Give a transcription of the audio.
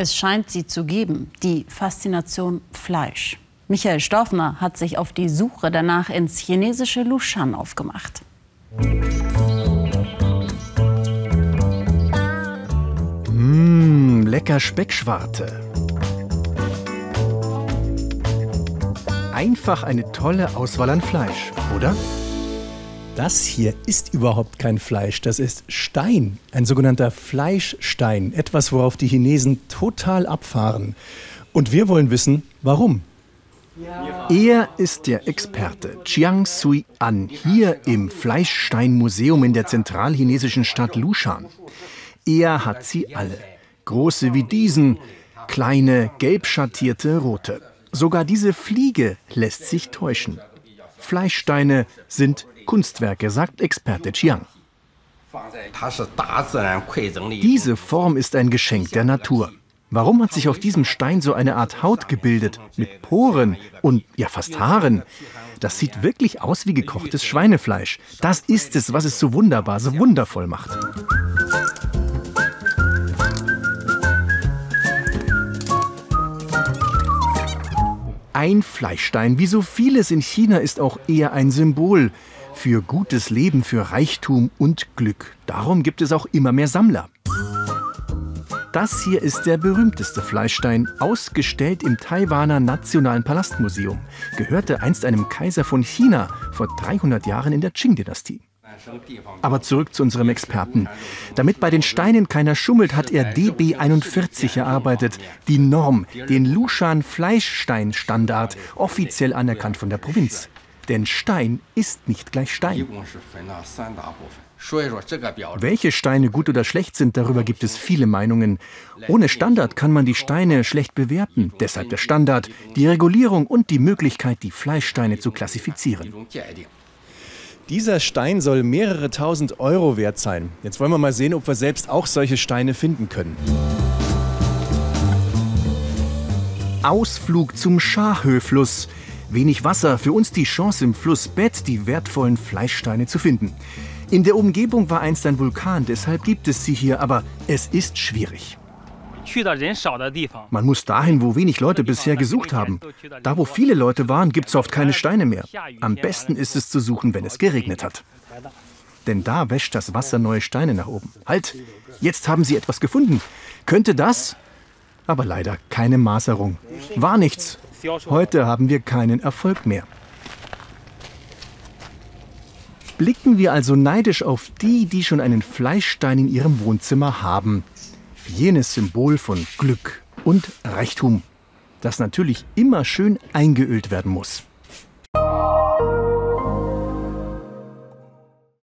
Es scheint sie zu geben, die Faszination Fleisch. Michael Storfner hat sich auf die Suche danach ins chinesische Lushan aufgemacht. Mmh, lecker Speckschwarte. Einfach eine tolle Auswahl an Fleisch, oder? Das hier ist überhaupt kein Fleisch, das ist Stein, ein sogenannter Fleischstein, etwas, worauf die Chinesen total abfahren. Und wir wollen wissen, warum. Er ist der Experte Chiang Sui An hier im Fleischsteinmuseum in der zentralchinesischen Stadt Lushan. Er hat sie alle. Große wie diesen, kleine, gelb schattierte, rote. Sogar diese Fliege lässt sich täuschen. Fleischsteine sind Kunstwerke, sagt Experte Chiang. Diese Form ist ein Geschenk der Natur. Warum hat sich auf diesem Stein so eine Art Haut gebildet, mit Poren und ja fast Haaren? Das sieht wirklich aus wie gekochtes Schweinefleisch. Das ist es, was es so wunderbar, so wundervoll macht. Ein Fleischstein, wie so vieles in China, ist auch eher ein Symbol für gutes Leben, für Reichtum und Glück. Darum gibt es auch immer mehr Sammler. Das hier ist der berühmteste Fleischstein, ausgestellt im Taiwaner Nationalen Palastmuseum. Gehörte einst einem Kaiser von China vor 300 Jahren in der Qing-Dynastie. Aber zurück zu unserem Experten. Damit bei den Steinen keiner schummelt, hat er DB 41 erarbeitet, die Norm, den Lushan Fleischstein-Standard, offiziell anerkannt von der Provinz. Denn Stein ist nicht gleich Stein. Welche Steine gut oder schlecht sind, darüber gibt es viele Meinungen. Ohne Standard kann man die Steine schlecht bewerten. Deshalb der Standard, die Regulierung und die Möglichkeit, die Fleischsteine zu klassifizieren. Dieser Stein soll mehrere tausend Euro wert sein. Jetzt wollen wir mal sehen, ob wir selbst auch solche Steine finden können. Ausflug zum Schahö-Fluss. Wenig Wasser, für uns die Chance im Flussbett die wertvollen Fleischsteine zu finden. In der Umgebung war einst ein Vulkan, deshalb gibt es sie hier, aber es ist schwierig. Man muss dahin, wo wenig Leute bisher gesucht haben. Da, wo viele Leute waren, gibt es oft keine Steine mehr. Am besten ist es zu suchen, wenn es geregnet hat. Denn da wäscht das Wasser neue Steine nach oben. Halt, jetzt haben sie etwas gefunden. Könnte das? Aber leider keine Maserung. War nichts. Heute haben wir keinen Erfolg mehr. Blicken wir also neidisch auf die, die schon einen Fleischstein in ihrem Wohnzimmer haben. Jenes Symbol von Glück und Reichtum, das natürlich immer schön eingeölt werden muss.